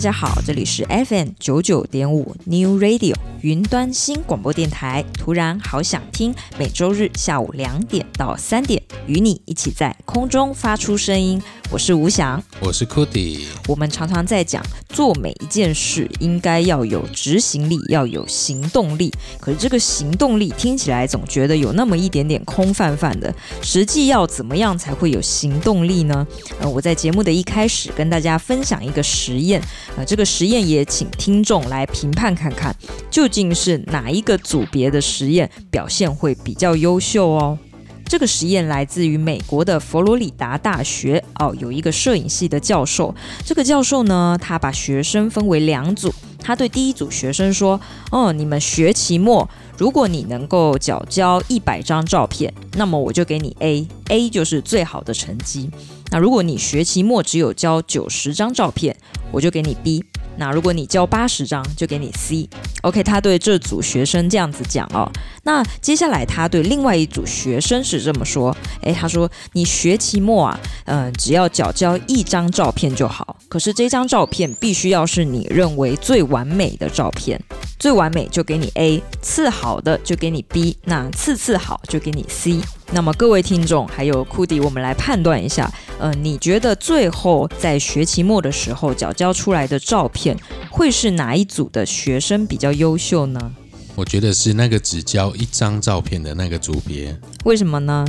大家好，这里是 FM 九九点五 New Radio 云端新广播电台。突然好想听，每周日下午两点到三点，与你一起在空中发出声音。我是吴翔，我是 Cody。我们常常在讲，做每一件事应该要有执行力，要有行动力。可是这个行动力听起来总觉得有那么一点点空泛泛的。实际要怎么样才会有行动力呢？呃，我在节目的一开始跟大家分享一个实验，呃，这个实验也请听众来评判看看，究竟是哪一个组别的实验表现会比较优秀哦。这个实验来自于美国的佛罗里达大学哦，有一个摄影系的教授。这个教授呢，他把学生分为两组。他对第一组学生说：“哦，你们学期末，如果你能够缴交一百张照片，那么我就给你 A，A 就是最好的成绩。那如果你学期末只有交九十张照片，我就给你 B。”那如果你交八十张，就给你 C。OK，他对这组学生这样子讲哦。那接下来他对另外一组学生是这么说：诶，他说你学期末啊，嗯、只要缴交一张照片就好。可是这张照片必须要是你认为最完美的照片，最完美就给你 A，次好的就给你 B，那次次好就给你 C。那么各位听众还有库迪，我们来判断一下，呃，你觉得最后在学期末的时候缴交出来的照片，会是哪一组的学生比较优秀呢？我觉得是那个只交一张照片的那个组别。为什么呢？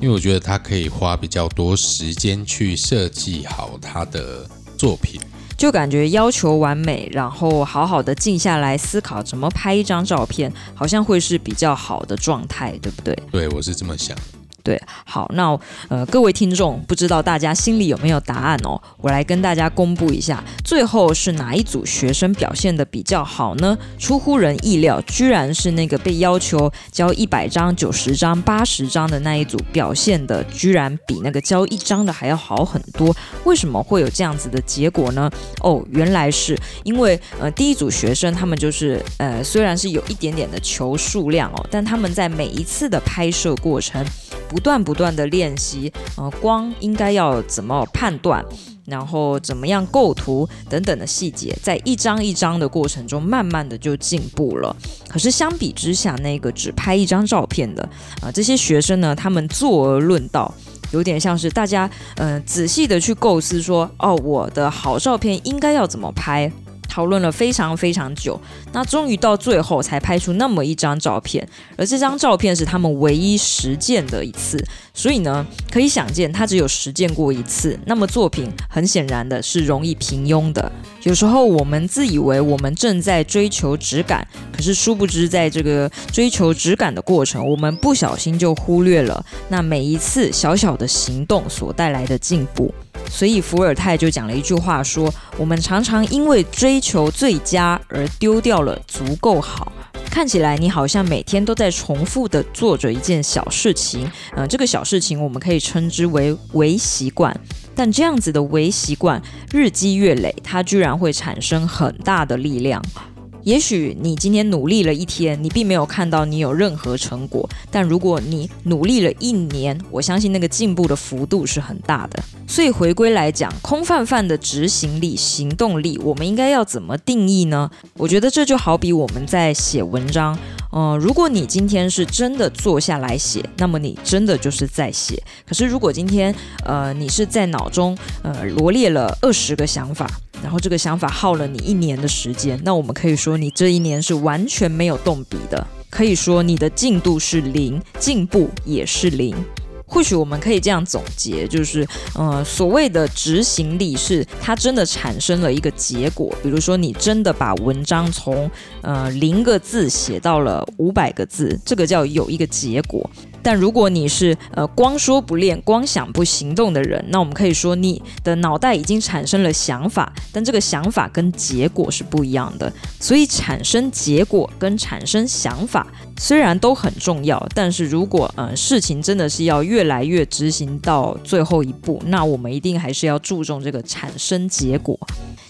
因为我觉得他可以花比较多时间去设计好他的作品。就感觉要求完美，然后好好的静下来思考怎么拍一张照片，好像会是比较好的状态，对不对？对，我是这么想。对，好，那呃，各位听众，不知道大家心里有没有答案哦？我来跟大家公布一下，最后是哪一组学生表现得比较好呢？出乎人意料，居然是那个被要求交一百张、九十张、八十张的那一组表现的，居然比那个交一张的还要好很多。为什么会有这样子的结果呢？哦，原来是因为呃，第一组学生他们就是呃，虽然是有一点点的球数量哦，但他们在每一次的拍摄过程。不断不断的练习，呃，光应该要怎么判断，然后怎么样构图等等的细节，在一张一张的过程中，慢慢的就进步了。可是相比之下，那个只拍一张照片的啊，这些学生呢，他们坐而论道，有点像是大家嗯，仔细的去构思说，哦，我的好照片应该要怎么拍。讨论了非常非常久，那终于到最后才拍出那么一张照片，而这张照片是他们唯一实践的一次，所以呢，可以想见他只有实践过一次，那么作品很显然的是容易平庸的。有时候我们自以为我们正在追求质感，可是殊不知在这个追求质感的过程，我们不小心就忽略了那每一次小小的行动所带来的进步。所以伏尔泰就讲了一句话说：“我们常常因为追求最佳而丢掉了足够好。”看起来你好像每天都在重复的做着一件小事情，嗯，这个小事情我们可以称之为微习惯。但这样子的微习惯日积月累，它居然会产生很大的力量。也许你今天努力了一天，你并没有看到你有任何成果。但如果你努力了一年，我相信那个进步的幅度是很大的。所以回归来讲，空泛泛的执行力、行动力，我们应该要怎么定义呢？我觉得这就好比我们在写文章，嗯、呃，如果你今天是真的坐下来写，那么你真的就是在写。可是如果今天，呃，你是在脑中，呃，罗列了二十个想法。然后这个想法耗了你一年的时间，那我们可以说你这一年是完全没有动笔的，可以说你的进度是零，进步也是零。或许我们可以这样总结，就是，呃，所谓的执行力是它真的产生了一个结果，比如说你真的把文章从呃零个字写到了五百个字，这个叫有一个结果。但如果你是呃光说不练、光想不行动的人，那我们可以说你的脑袋已经产生了想法，但这个想法跟结果是不一样的。所以产生结果跟产生想法虽然都很重要，但是如果呃事情真的是要越来越执行到最后一步，那我们一定还是要注重这个产生结果。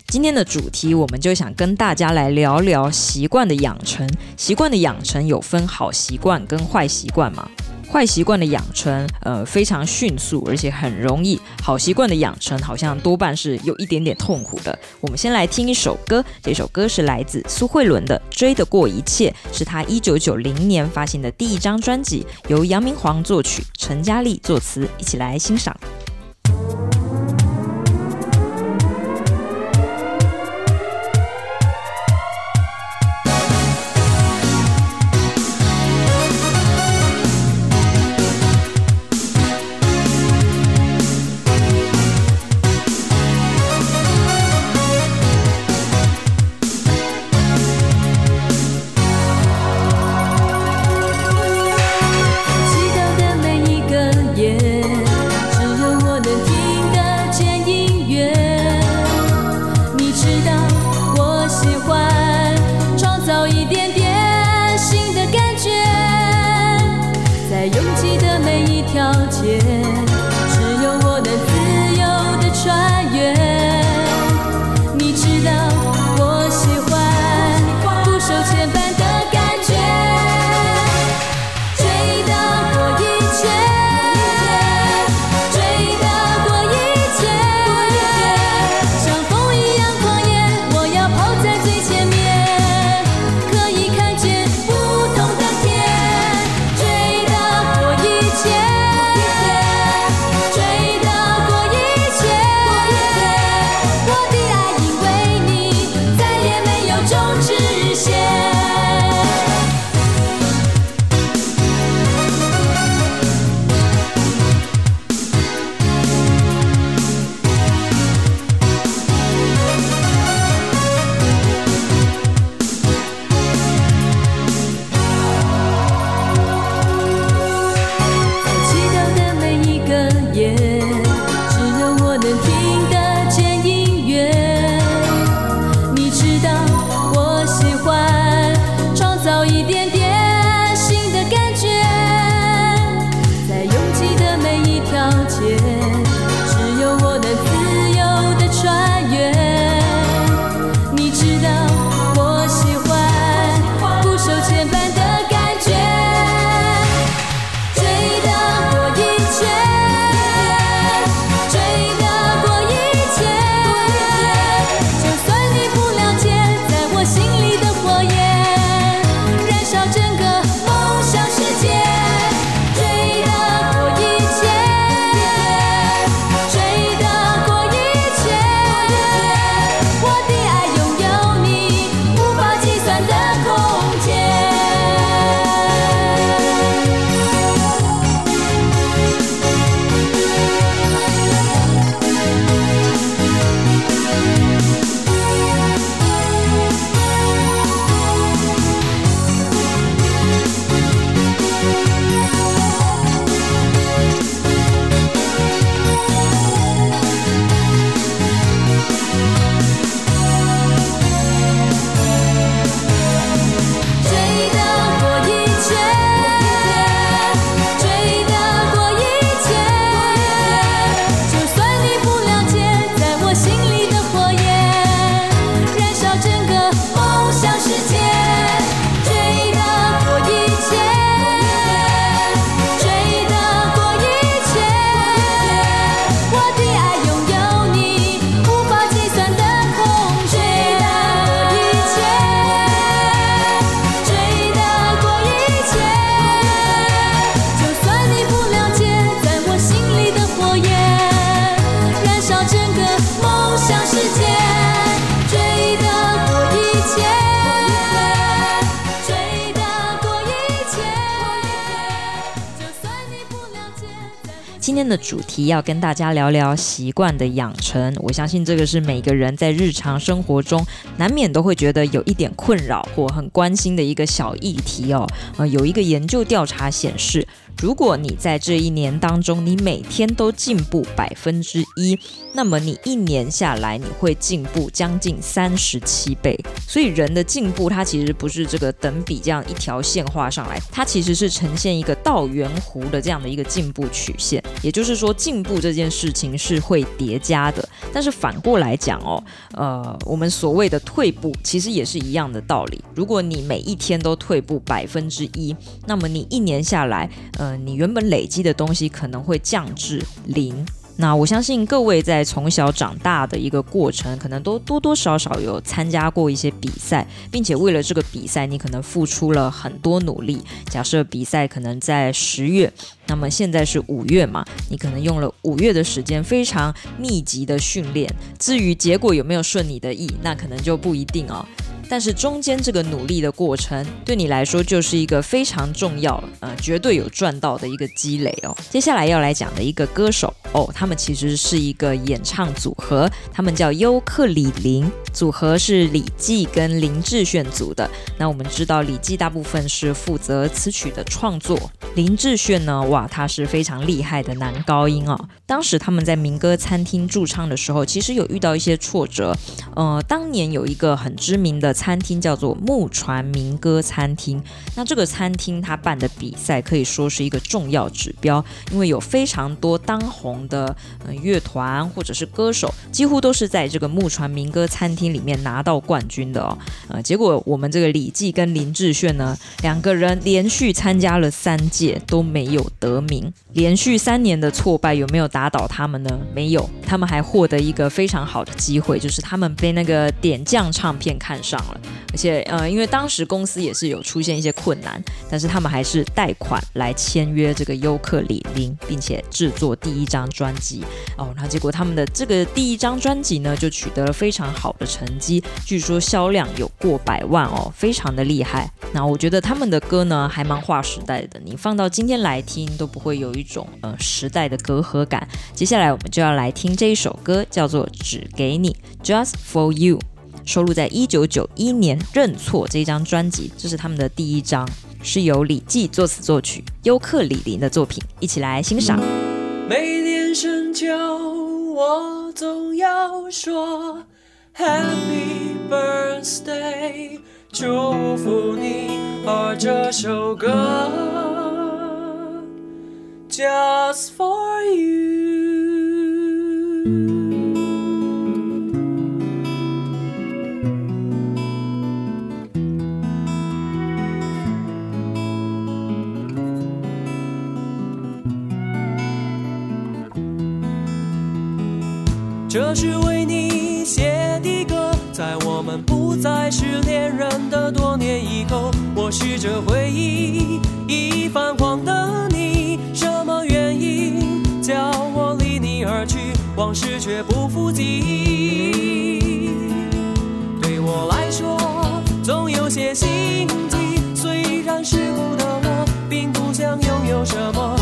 今天的主题，我们就想跟大家来聊聊习惯的养成。习惯的养成有分好习惯跟坏习惯吗？坏习惯的养成，呃，非常迅速，而且很容易；好习惯的养成，好像多半是有一点点痛苦的。我们先来听一首歌，这首歌是来自苏慧伦的《追得过一切》，是她一九九零年发行的第一张专辑，由杨明煌作曲，陈嘉丽作词，一起来欣赏。天的主题要跟大家聊聊习惯的养成。我相信这个是每个人在日常生活中难免都会觉得有一点困扰或很关心的一个小议题哦。呃，有一个研究调查显示，如果你在这一年当中你每天都进步百分之一，那么你一年下来你会进步将近三十七倍。所以人的进步它其实不是这个等比这样一条线画上来，它其实是呈现一个倒圆弧的这样的一个进步曲线。也就是说，进步这件事情是会叠加的。但是反过来讲哦，呃，我们所谓的退步，其实也是一样的道理。如果你每一天都退步百分之一，那么你一年下来，你原本累积的东西可能会降至零。那我相信各位在从小长大的一个过程，可能都多多少少有参加过一些比赛，并且为了这个比赛，你可能付出了很多努力。假设比赛可能在十月，那么现在是五月嘛，你可能用了五月的时间，非常密集的训练。至于结果有没有顺你的意，那可能就不一定哦。但是中间这个努力的过程，对你来说就是一个非常重要，呃，绝对有赚到的一个积累哦。接下来要来讲的一个歌手哦，他们其实是一个演唱组合，他们叫优客李林。组合是李骥跟林志炫组的。那我们知道李骥大部分是负责词曲的创作，林志炫呢，哇，他是非常厉害的男高音哦。当时他们在民歌餐厅驻唱的时候，其实有遇到一些挫折。呃，当年有一个很知名的餐厅叫做木船民歌餐厅，那这个餐厅他办的比赛可以说是一个重要指标，因为有非常多当红的呃乐团或者是歌手，几乎都是在这个木船民歌餐厅。里面拿到冠军的哦，呃，结果我们这个李记跟林志炫呢，两个人连续参加了三届都没有得名，连续三年的挫败有没有打倒他们呢？没有，他们还获得一个非常好的机会，就是他们被那个点将唱片看上而且呃，因为当时公司也是有出现一些困难，但是他们还是贷款来签约这个优客李林，并且制作第一张专辑哦，然后结果他们的这个第一张专辑呢，就取得了非常好的成绩，据说销量有过百万哦，非常的厉害。那我觉得他们的歌呢，还蛮划时代的，你放到今天来听都不会有一种呃时代的隔阂感。接下来我们就要来听这一首歌，叫做《只给你》（Just for You），收录在一九九一年《认错》这一张专辑，这是他们的第一张，是由李骥作词作曲，优客李林的作品，一起来欣赏。每年深秋，我总要说。Happy birthday，祝福你，而这首歌 Just for you。这是为你写的歌。在我们不再是恋人的多年以后，我试着回忆已泛黄的你，什么原因叫我离你而去？往事却不复记忆。对我来说，总有些心悸。虽然世故的我，并不想拥有什么，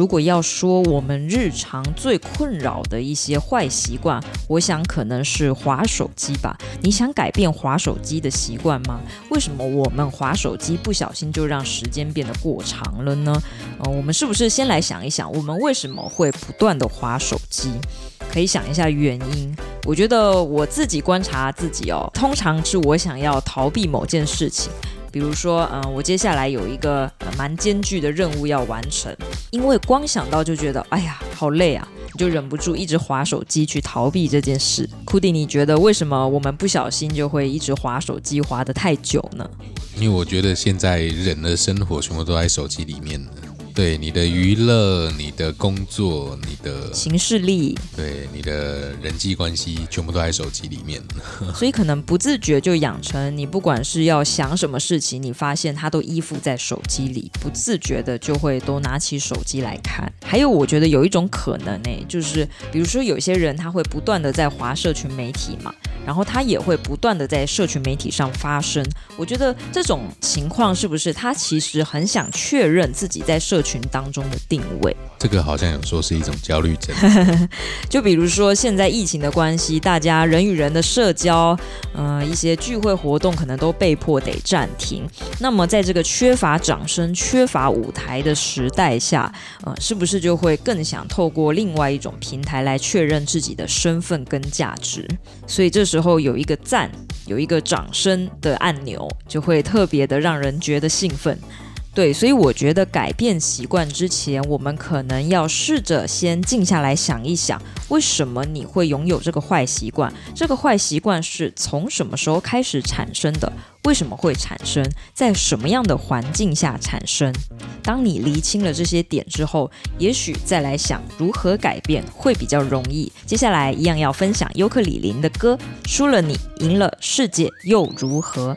如果要说我们日常最困扰的一些坏习惯，我想可能是划手机吧。你想改变划手机的习惯吗？为什么我们划手机不小心就让时间变得过长了呢？呃，我们是不是先来想一想，我们为什么会不断地划手机？可以想一下原因。我觉得我自己观察自己哦，通常是我想要逃避某件事情。比如说，嗯、我接下来有一个、蛮艰巨的任务要完成，因为光想到就觉得，哎呀，好累啊，你就忍不住一直划手机去逃避这件事。库迪，你觉得为什么我们不小心就会一直划手机划得太久呢？因为我觉得现在人的生活全部都在手机里面。对你的娱乐、你的工作、你的行事力，对你的人际关系，全部都在手机里面。所以可能不自觉就养成你不管是要想什么事情，你发现它都依附在手机里，不自觉的就会都拿起手机来看。还有，我觉得有一种可能呢，就是比如说有些人他会不断的在划社群媒体嘛，然后他也会不断的在社群媒体上发声。我觉得这种情况是不是他其实很想确认自己在社群群当中的定位，这个好像有说是一种焦虑症。就比如说现在疫情的关系，大家人与人的社交，呃，一些聚会活动可能都被迫得暂停。那么在这个缺乏掌声、缺乏舞台的时代下，呃，是不是就会更想透过另外一种平台来确认自己的身份跟价值？所以这时候有一个赞，有一个掌声的按钮，就会特别的让人觉得兴奋。对，所以我觉得改变习惯之前，我们可能要试着先静下来想一想，为什么你会拥有这个坏习惯？这个坏习惯是从什么时候开始产生的？为什么会产生？在什么样的环境下产生？当你厘清了这些点之后，也许再来想如何改变会比较容易。接下来一样要分享尤克里林的歌，输了你，赢了世界又如何？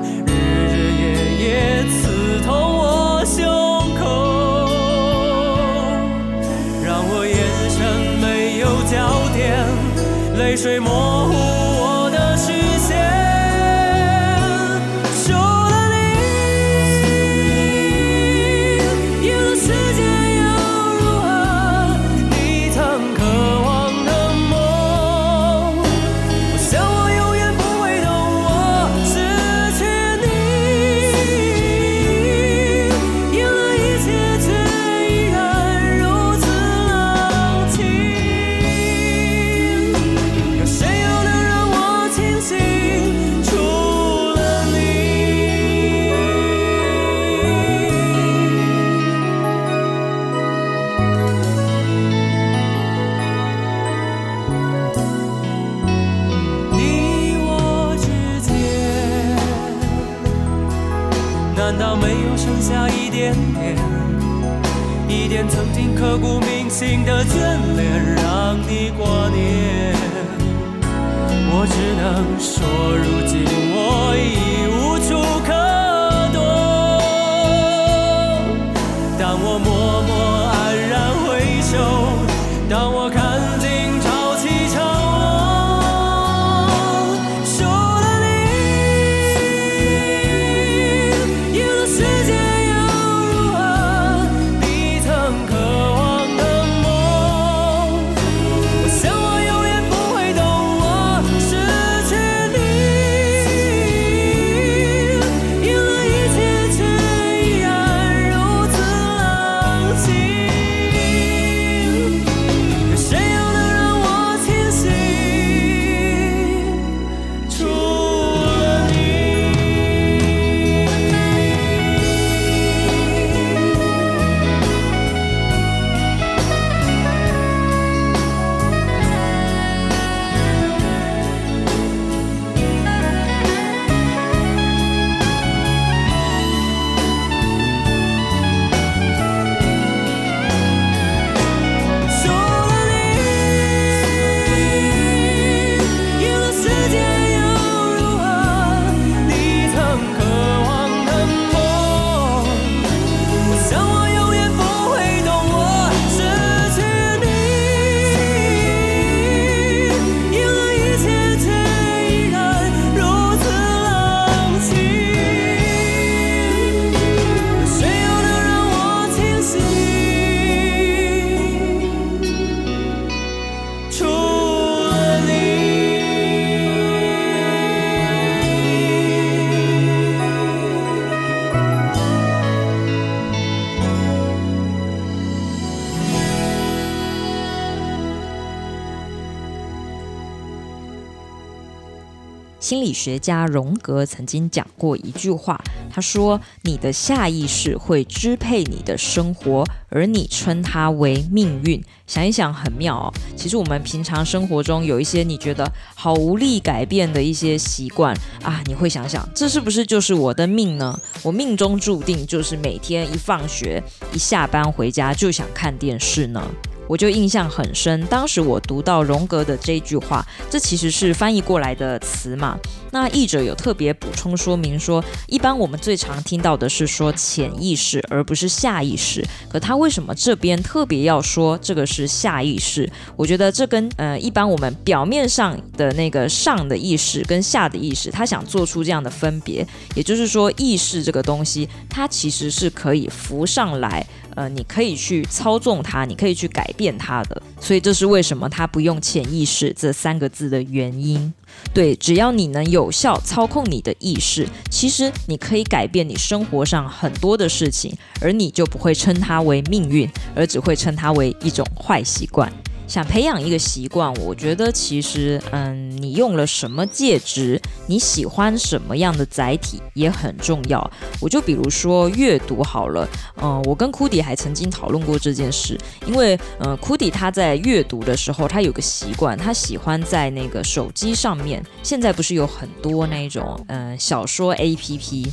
学家荣格曾经讲过一句话，他说：“你的下意识会支配你的生活，而你称它为命运。”想一想，很妙哦。其实我们平常生活中有一些你觉得好无力改变的一些习惯啊，你会想想，这是不是就是我的命呢？我命中注定就是每天一放学、一下班回家就想看电视呢？我就印象很深，当时我读到荣格的这句话，这其实是翻译过来的词嘛。那译者有特别补充说明说，一般我们最常听到的是说潜意识，而不是下意识。可他为什么这边特别要说这个是下意识？我觉得这跟呃一般我们表面上的那个上的意识跟下的意识，他想做出这样的分别，也就是说意识这个东西，它其实是可以浮上来。呃，你可以去操纵它，你可以去改变它的，所以这是为什么它不用潜意识这三个字的原因。对，只要你能有效操控你的意识，其实你可以改变你生活上很多的事情，而你就不会称它为命运，而只会称它为一种坏习惯。想培养一个习惯，我觉得其实，嗯，你用了什么介质，你喜欢什么样的载体也很重要。我就比如说阅读好了，嗯，我跟库迪还曾经讨论过这件事，因为，嗯，库迪他在阅读的时候，他有个习惯，他喜欢在那个手机上面，现在不是有很多那种，嗯，小说 APP。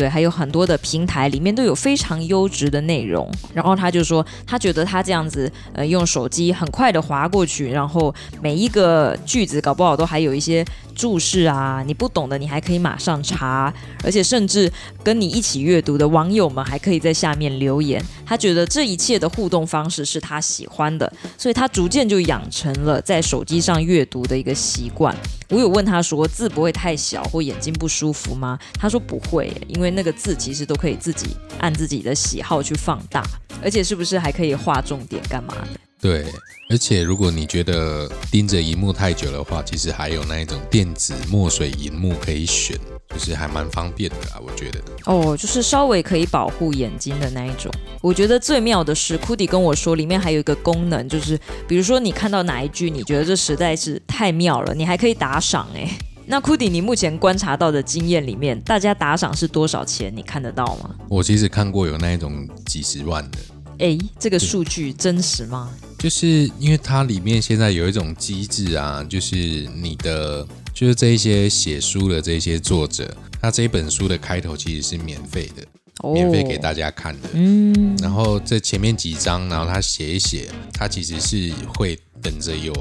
对，还有很多的平台里面都有非常优质的内容。然后他就说，他觉得他这样子，呃，用手机很快的划过去，然后每一个句子搞不好都还有一些注释啊，你不懂的你还可以马上查，而且甚至跟你一起阅读的网友们还可以在下面留言。他觉得这一切的互动方式是他喜欢的，所以他逐渐就养成了在手机上阅读的一个习惯。我有问他说，字不会太小或眼睛不舒服吗？他说不会，因为那个字其实都可以自己按自己的喜好去放大，而且是不是还可以画重点干嘛的？对，而且如果你觉得盯着荧幕太久的话，其实还有那一种电子墨水荧幕可以选，就是还蛮方便的啊，我觉得。哦，就是稍微可以保护眼睛的那一种。我觉得最妙的是库迪跟我说，里面还有一个功能，就是比如说你看到哪一句，你觉得这实在是太妙了，你还可以打赏诶。那库迪，你目前观察到的经验里面，大家打赏是多少钱？你看得到吗？我其实看过有那一种几十万的。诶，这个数据真实吗？就是因为它里面现在有一种机制啊，就是你的，就是这一些写书的这些作者，他这一本书的开头其实是免费的。免费给大家看的，嗯，然后这前面几章，然后他写一写，他其实是会等着有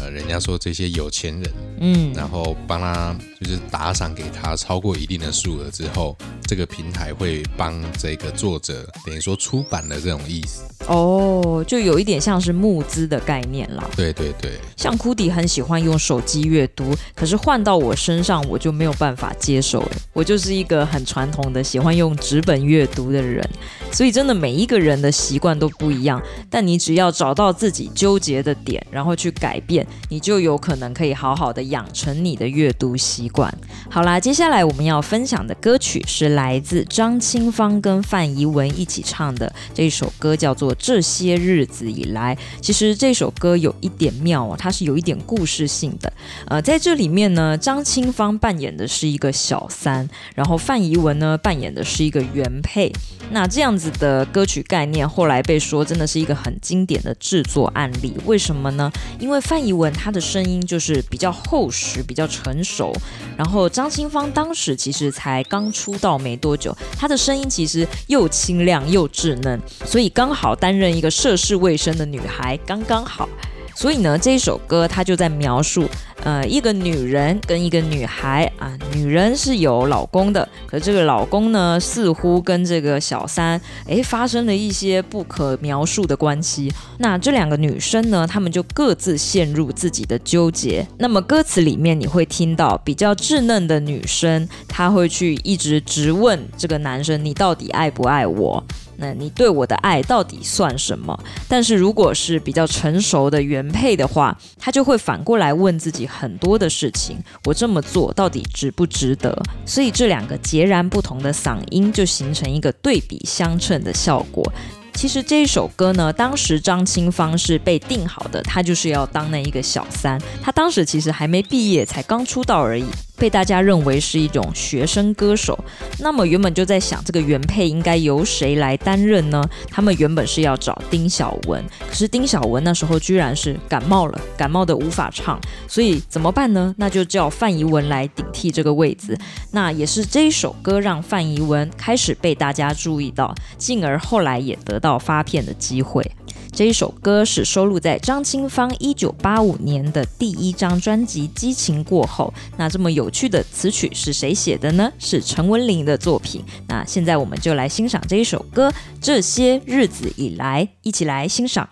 呃，人家说这些有钱人，嗯，然后帮他就是打赏给他超过一定的数额之后，这个平台会帮这个作者等于说出版的这种意思。哦，就有一点像是募资的概念啦。对对对，像库迪很喜欢用手机阅读，可是换到我身上我就没有办法接受了。我就是一个很传统的喜欢用纸本阅读的人，所以真的每一个人的习惯都不一样。但你只要找到自己纠结的点，然后去改变，你就有可能可以好好的养成你的阅读习惯。好啦，接下来我们要分享的歌曲是来自张清芳跟范怡文一起唱的这首歌，叫做。这些日子以来，其实这首歌有一点妙啊，它是有一点故事性的。呃，在这里面呢，张清芳扮演的是一个小三，然后范怡文呢扮演的是一个原配。那这样子的歌曲概念，后来被说真的是一个很经典的制作案例。为什么呢？因为范怡文他的声音就是比较厚实、比较成熟，然后张清芳当时其实才刚出道没多久，她的声音其实又清亮又稚嫩，所以刚好担任一个涉世未深的女孩，刚刚好。所以呢，这一首歌它就在描述，呃，一个女人跟一个女孩啊，女人是有老公的，可这个老公呢，似乎跟这个小三，诶，发生了一些不可描述的关系。那这两个女生呢，她们就各自陷入自己的纠结。那么歌词里面你会听到比较稚嫩的女生，她会去一直直问这个男生，你到底爱不爱我？那你对我的爱到底算什么？但是如果是比较成熟的原配的话，他就会反过来问自己很多的事情：我这么做到底值不值得？所以这两个截然不同的嗓音就形成一个对比相称的效果。其实这一首歌呢，当时张清芳是被定好的，她就是要当那一个小三。她当时其实还没毕业，才刚出道而已。被大家认为是一种学生歌手。那么原本就在想，这个原配应该由谁来担任呢？他们原本是要找丁晓雯，可是丁晓雯那时候居然是感冒了，感冒的无法唱，所以怎么办呢？那就叫范怡文来顶替这个位置。那也是这一首歌让范怡文开始被大家注意到，进而后来也得到发片的机会。这一首歌是收录在张清芳一九八五年的第一张专辑《激情过后》。那这么有趣的词曲是谁写的呢？是陈文玲的作品。那现在我们就来欣赏这一首歌《这些日子以来》，一起来欣赏。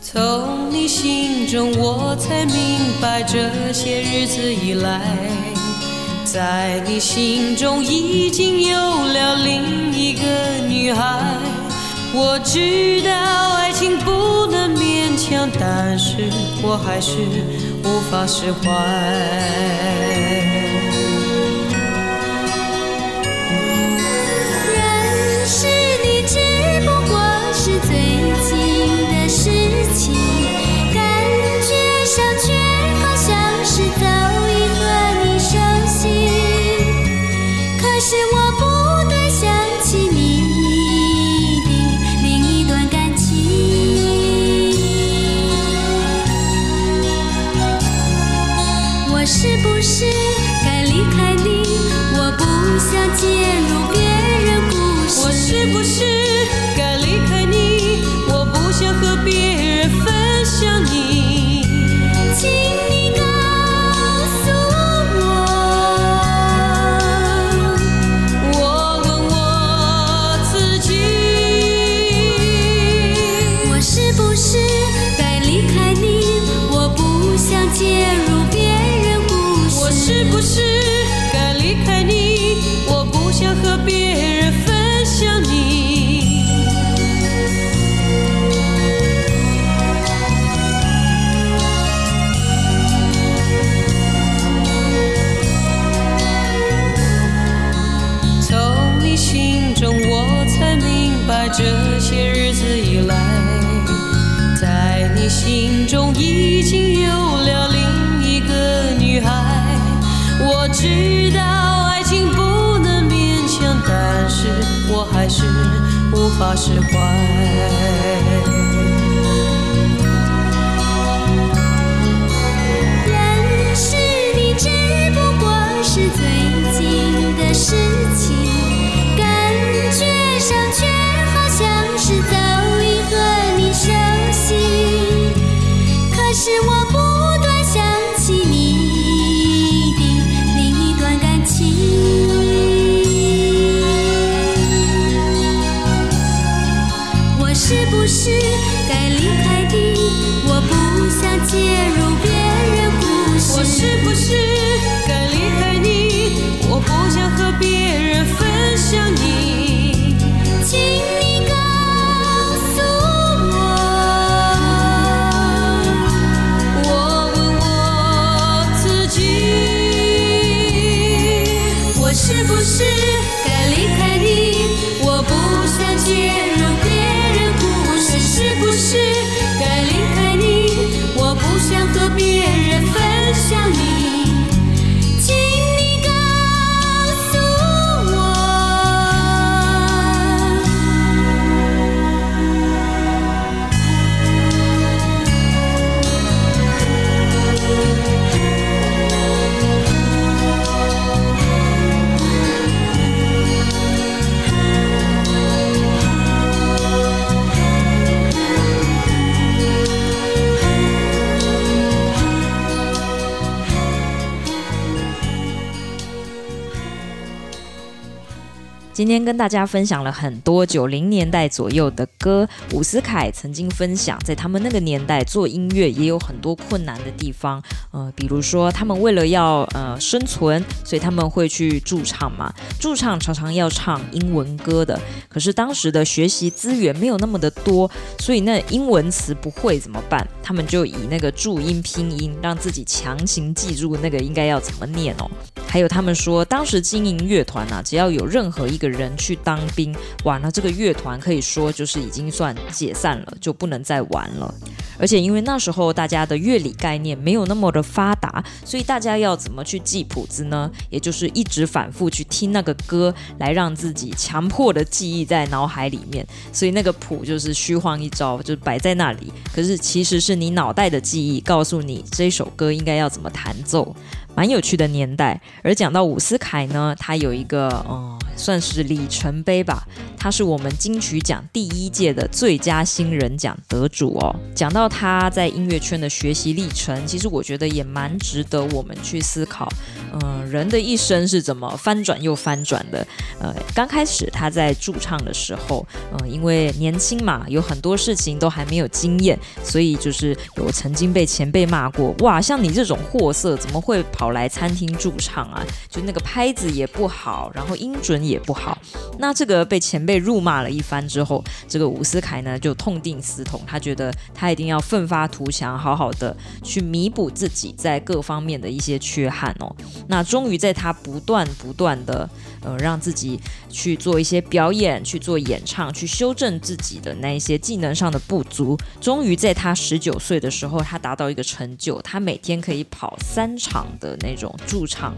从心中，我才明白，这些日子以来，在你心中已经有了另一个女孩。我知道爱情不能勉强，但是我还是无法释怀。是你，只不过是最近的事情这些日子以来，在你心中已经有了另一个女孩。我知道爱情不能勉强，但是我还是无法释怀。认识你只不过是最近的事。今天跟大家分享了很多九零年代左右的歌。伍思凯曾经分享，在他们那个年代做音乐也有很多困难的地方。呃，比如说他们为了要呃生存，所以他们会去驻唱嘛。驻唱常常要唱英文歌的，可是当时的学习资源没有那么的多，所以那英文词不会怎么办？他们就以那个注音拼音，让自己强行记住那个应该要怎么念哦。还有他们说，当时经营乐团啊，只要有任何一个个人去当兵，完了这个乐团可以说就是已经算解散了，就不能再玩了。而且因为那时候大家的乐理概念没有那么的发达，所以大家要怎么去记谱子呢？也就是一直反复去听那个歌，来让自己强迫的记忆在脑海里面。所以那个谱就是虚晃一招，就摆在那里。可是其实是你脑袋的记忆告诉你这首歌应该要怎么弹奏。蛮有趣的年代，而讲到伍思凯呢，他有一个嗯，算是里程碑吧。他是我们金曲奖第一届的最佳新人奖得主哦。讲到他在音乐圈的学习历程，其实我觉得也蛮值得我们去思考。嗯，人的一生是怎么翻转又翻转的？呃，刚开始他在驻唱的时候，嗯，因为年轻嘛，有很多事情都还没有经验，所以就是有曾经被前辈骂过，哇，像你这种货色，怎么会跑？跑来餐厅驻唱啊，就那个拍子也不好，然后音准也不好。那这个被前辈辱骂了一番之后，这个伍思凯呢就痛定思痛，他觉得他一定要奋发图强，好好的去弥补自己在各方面的一些缺憾哦。那终于在他不断不断的呃让自己去做一些表演，去做演唱，去修正自己的那一些技能上的不足，终于在他十九岁的时候，他达到一个成就，他每天可以跑三场的。那种驻唱，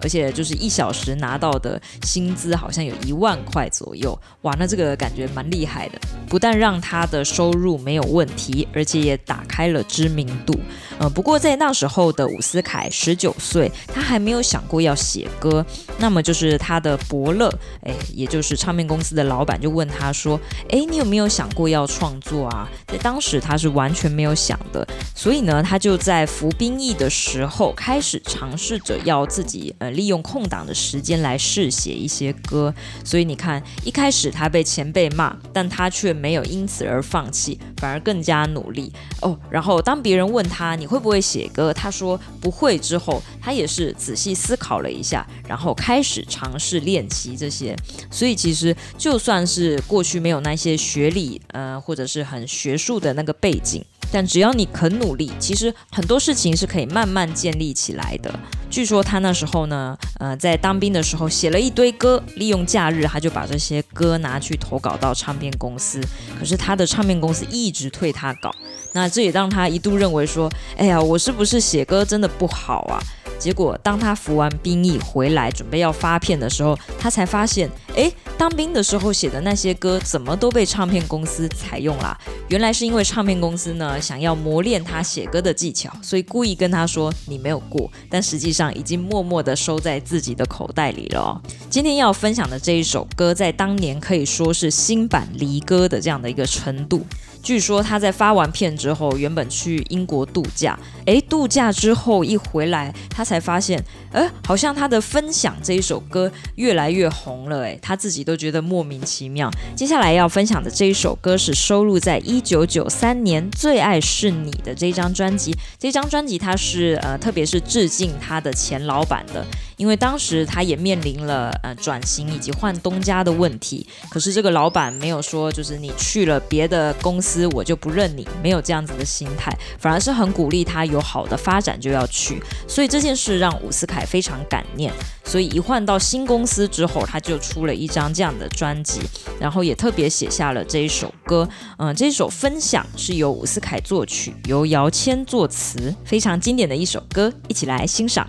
而且就是一小时拿到的薪资好像有一万块左右，哇，那这个感觉蛮厉害的。不但让他的收入没有问题，而且也打开了知名度。呃，不过在那时候的伍思凯十九岁，他还没有想过要写歌。那么就是他的伯乐，哎，也就是唱片公司的老板就问他说：“哎，你有没有想过要创作啊？”在当时他是完全没有想的，所以呢，他就在服兵役的时候开始尝试着要自己利用空档的时间来试写一些歌。所以你看，一开始他被前辈骂，但他却没有因此而放弃，反而更加努力哦。然后当别人问他你会不会写歌，他说不会之后，他也是仔细思考了一下，然后开始尝试练习这些。所以其实就算是过去没有那些学历，呃，或者是很学术的那个背景。但只要你肯努力，其实很多事情是可以慢慢建立起来的。据说他那时候呢，呃，在当兵的时候写了一堆歌，利用假日他就把这些歌拿去投稿到唱片公司。可是他的唱片公司一直退他稿，那这也让他一度认为说，哎呀，我是不是写歌真的不好啊？结果，当他服完兵役回来，准备要发片的时候，他才发现，诶，当兵的时候写的那些歌，怎么都被唱片公司采用了？原来是因为唱片公司呢，想要磨练他写歌的技巧，所以故意跟他说你没有过，但实际上已经默默地收在自己的口袋里了哦。今天要分享的这一首歌，在当年可以说是新版离歌的这样的一个程度。据说他在发完片之后，原本去英国度假，诶，度假之后一回来，他才发现，诶，好像他的分享这一首歌越来越红了，诶，他自己都觉得莫名其妙。接下来要分享的这一首歌是收录在一九九三年《最爱是你》的这张专辑，这张专辑它是呃，特别是致敬他的前老板的。因为当时他也面临了呃转型以及换东家的问题，可是这个老板没有说就是你去了别的公司我就不认你，没有这样子的心态，反而是很鼓励他有好的发展就要去，所以这件事让伍思凯非常感念，所以一换到新公司之后，他就出了一张这样的专辑，然后也特别写下了这一首歌，嗯，这首分享是由伍思凯作曲，由姚谦作词，非常经典的一首歌，一起来欣赏。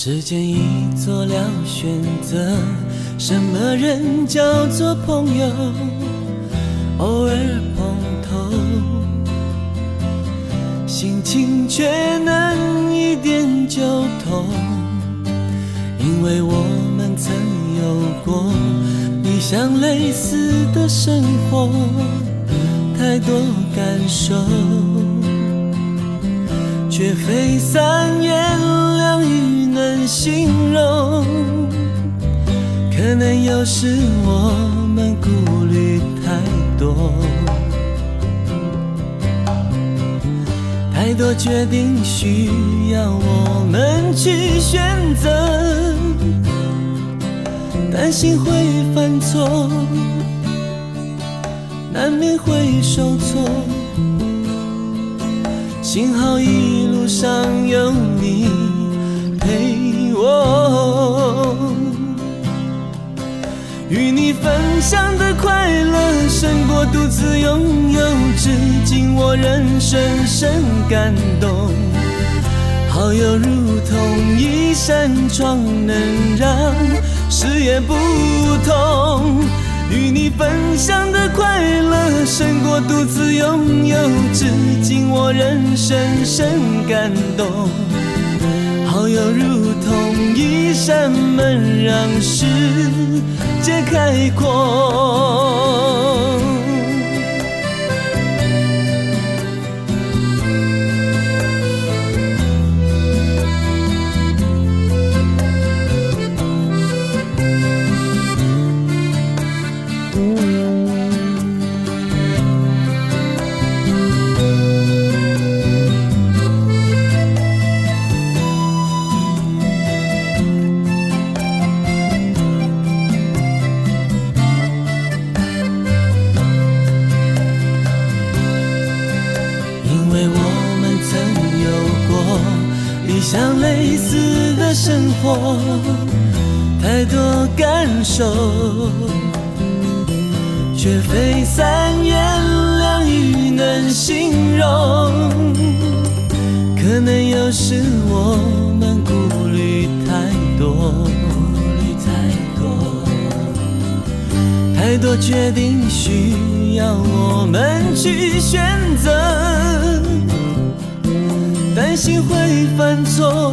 时间已做了选择，什么人叫做朋友？偶尔碰头，心情却能一点就通。因为我们曾有过你像类似的生活，太多感受，却非三言两语。能形容，可能有时我们顾虑太多。太多决定需要我们去选择，担心会犯错，难免会受挫。幸好一路上有你陪我。与你分享的快乐胜过独自拥有，至今我仍深深感动。好友如同一扇窗，能让视野不同。与你分享的快乐胜过独自拥有，至今我仍深深感动。好友如同一扇门，让世界开阔。太多感受，却非三言两语能形容。可能有时我们顾虑太多，太多，太多决定需要我们去选择。担心会犯错，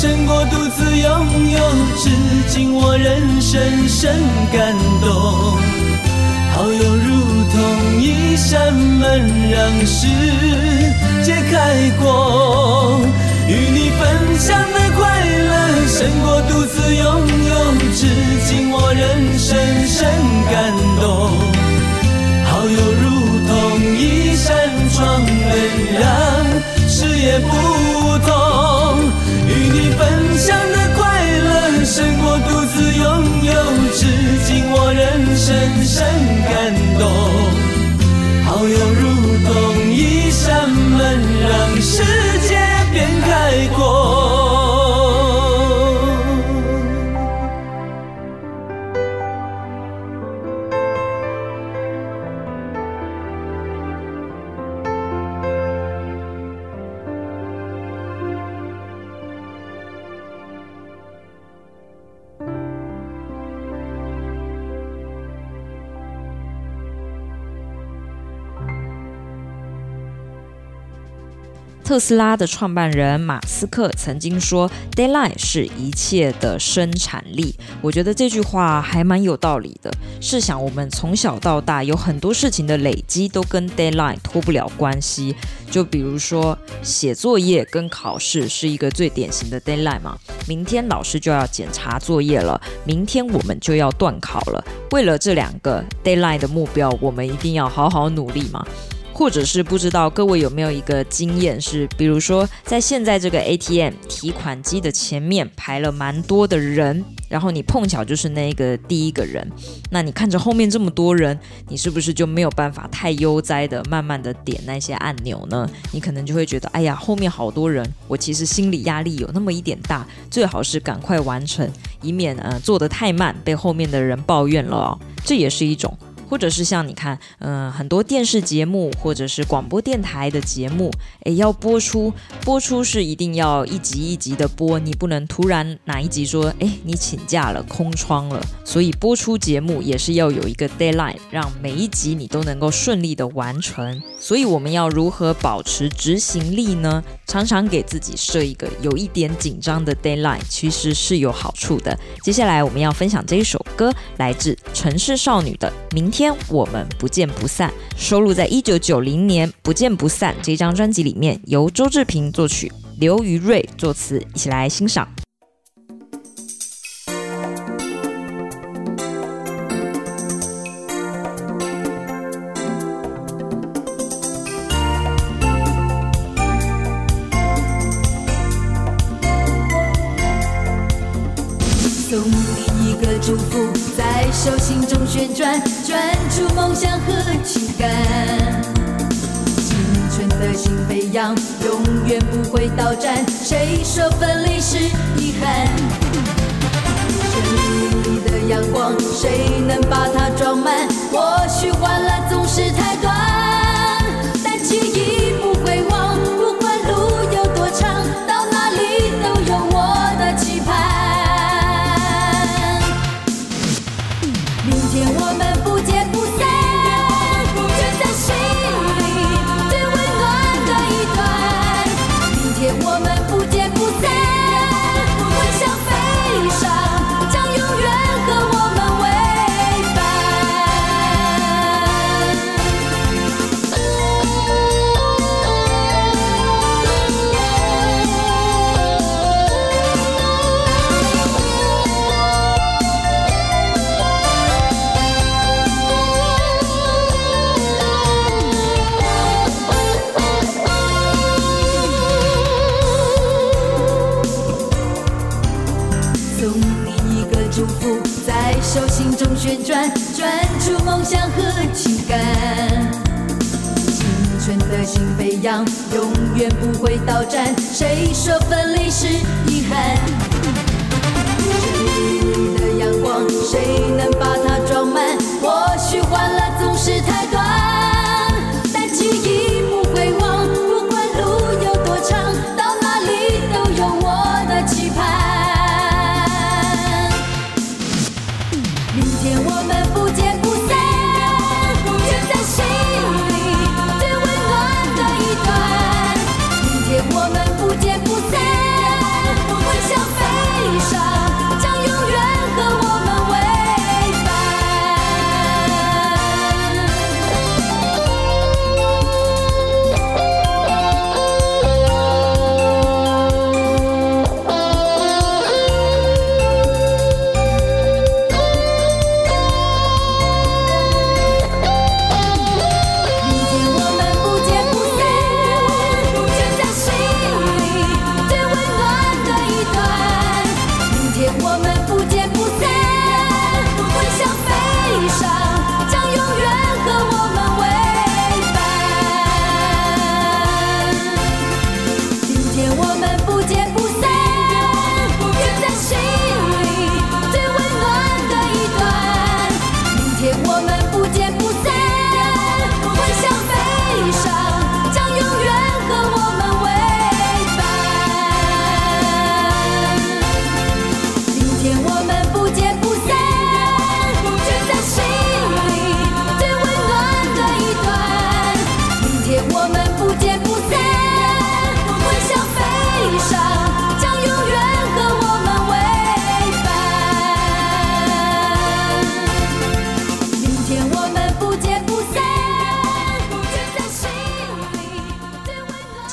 胜过独自拥有，至今我仍深深感动。好友如同一扇门，让世界开阔。与你分享的快乐胜过独自拥有，至今我仍深深感动。好友如同一扇。窗能让特斯拉的创办人马斯克曾经说：“Deadline 是一切的生产力。”我觉得这句话还蛮有道理的。试想，我们从小到大有很多事情的累积都跟 Deadline 脱不了关系。就比如说写作业跟考试是一个最典型的 Deadline 嘛。明天老师就要检查作业了，明天我们就要段考了。为了这两个 Deadline 的目标，我们一定要好好努力嘛。或者是不知道各位有没有一个经验是，比如说在现在这个 ATM 提款机的前面排了蛮多的人，然后你碰巧就是那个第一个人，那你看着后面这么多人，你是不是就没有办法太悠哉的慢慢的点那些按钮呢？你可能就会觉得，哎呀，后面好多人，我其实心理压力有那么一点大，最好是赶快完成，以免呃做得太慢被后面的人抱怨了哦。这也是一种。或者是像你看，嗯、很多电视节目或者是广播电台的节目，诶，要播出播出是一定要一集一集的播，你不能突然哪一集说，诶，你请假了，空窗了，所以播出节目也是要有一个 deadline，让每一集你都能够顺利的完成。所以我们要如何保持执行力呢？常常给自己设一个有一点紧张的 deadline，其实是有好处的。接下来我们要分享这一首歌，来自城市少女的《明天我们不见不散》，收录在一九九零年《不见不散》这张专辑里面，由周志平作曲，刘余瑞作词，一起来欣赏。想和情感。青春的心飞扬永远不会到站，谁说分离是遗憾？生命里的阳光，谁能把它装满？或许欢乐总是太短。永远不会到站，谁说分离是遗憾？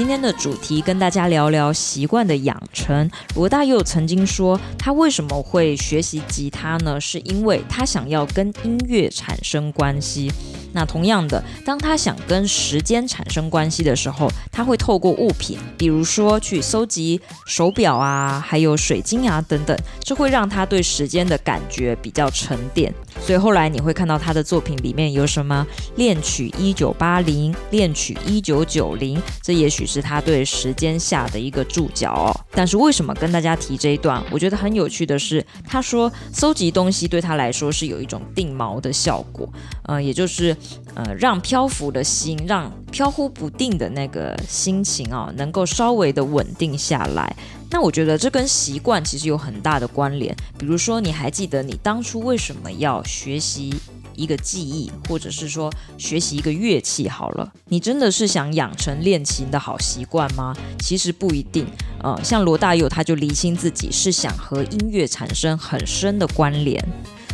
今天的主题跟大家聊聊习惯的养成。罗大佑曾经说，他为什么会学习吉他呢？是因为他想要跟音乐产生关系。那同样的，当他想跟时间产生关系的时候，他会透过物品，比如说去搜集手表啊，还有水晶啊等等，这会让他对时间的感觉比较沉淀。所以后来你会看到他的作品里面有什么恋曲一九八零、恋曲一九九零，这也许是他对时间下的一个注脚哦。但是为什么跟大家提这一段？我觉得很有趣的是，他说搜集东西对他来说是有一种定锚的效果，呃，也就是呃让漂浮的心，让飘忽不定的那个心情啊、哦，能够稍微的稳定下来。那我觉得这跟习惯其实有很大的关联。比如说，你还记得你当初为什么要学习一个技艺，或者是说学习一个乐器？好了，你真的是想养成练琴的好习惯吗？其实不一定。呃，像罗大佑他就厘清自己是想和音乐产生很深的关联。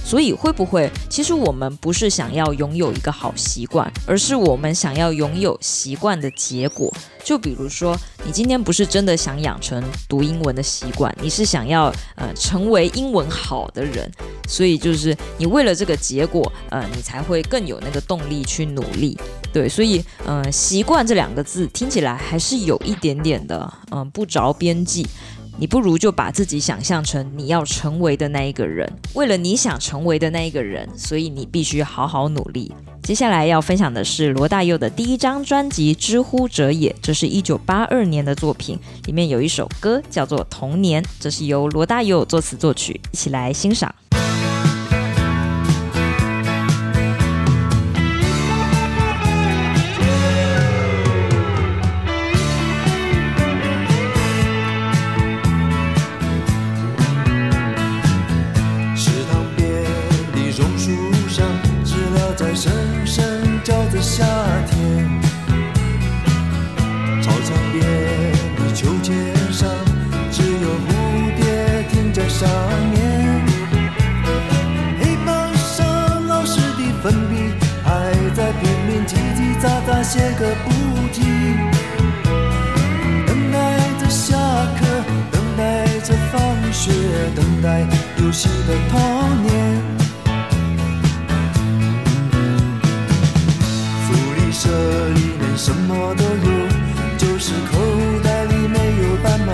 所以会不会，其实我们不是想要拥有一个好习惯，而是我们想要拥有习惯的结果。就比如说，你今天不是真的想养成读英文的习惯，你是想要呃成为英文好的人。所以就是你为了这个结果，呃，你才会更有那个动力去努力。对，所以呃，习惯这两个字听起来还是有一点点的嗯、不着边际。你不如就把自己想象成你要成为的那一个人，为了你想成为的那一个人，所以你必须好好努力。接下来要分享的是罗大佑的第一张专辑《之乎者也》，这是一九八二年的作品，里面有一首歌叫做《童年》，这是由罗大佑作词作曲，一起来欣赏。写个不停，等待着下课，等待着放学，等待游戏的童年。福利社里面什么都有，就是口袋里没有半毛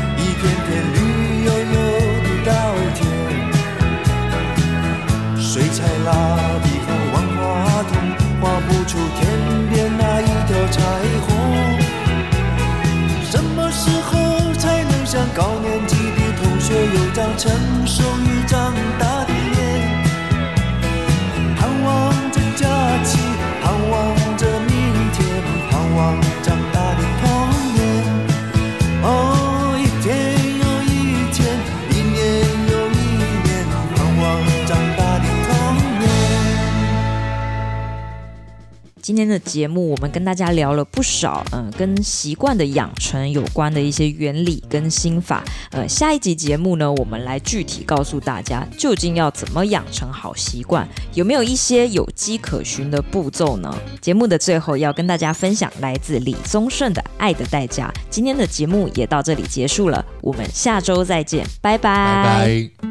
在那地方，万花筒，画不出天边那一条彩虹。什么时候才能像高年级的同学，有张成熟与长大的？今天的节目，我们跟大家聊了不少，嗯、跟习惯的养成有关的一些原理跟心法。呃，下一集节目呢，我们来具体告诉大家，究竟要怎么养成好习惯，有没有一些有迹可循的步骤呢？节目的最后要跟大家分享来自李宗盛的《爱的代价》。今天的节目也到这里结束了，我们下周再见，拜拜。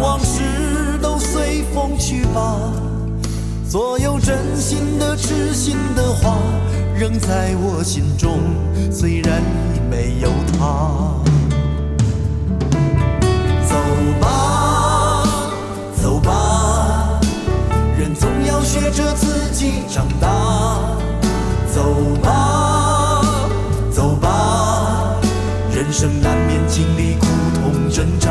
往事都随风去吧。所有真心的、痴心的话，仍在我心中，虽然已没有他。走吧，走吧，人总要学着自己长大。走吧，走吧，人生难免经历苦痛挣扎。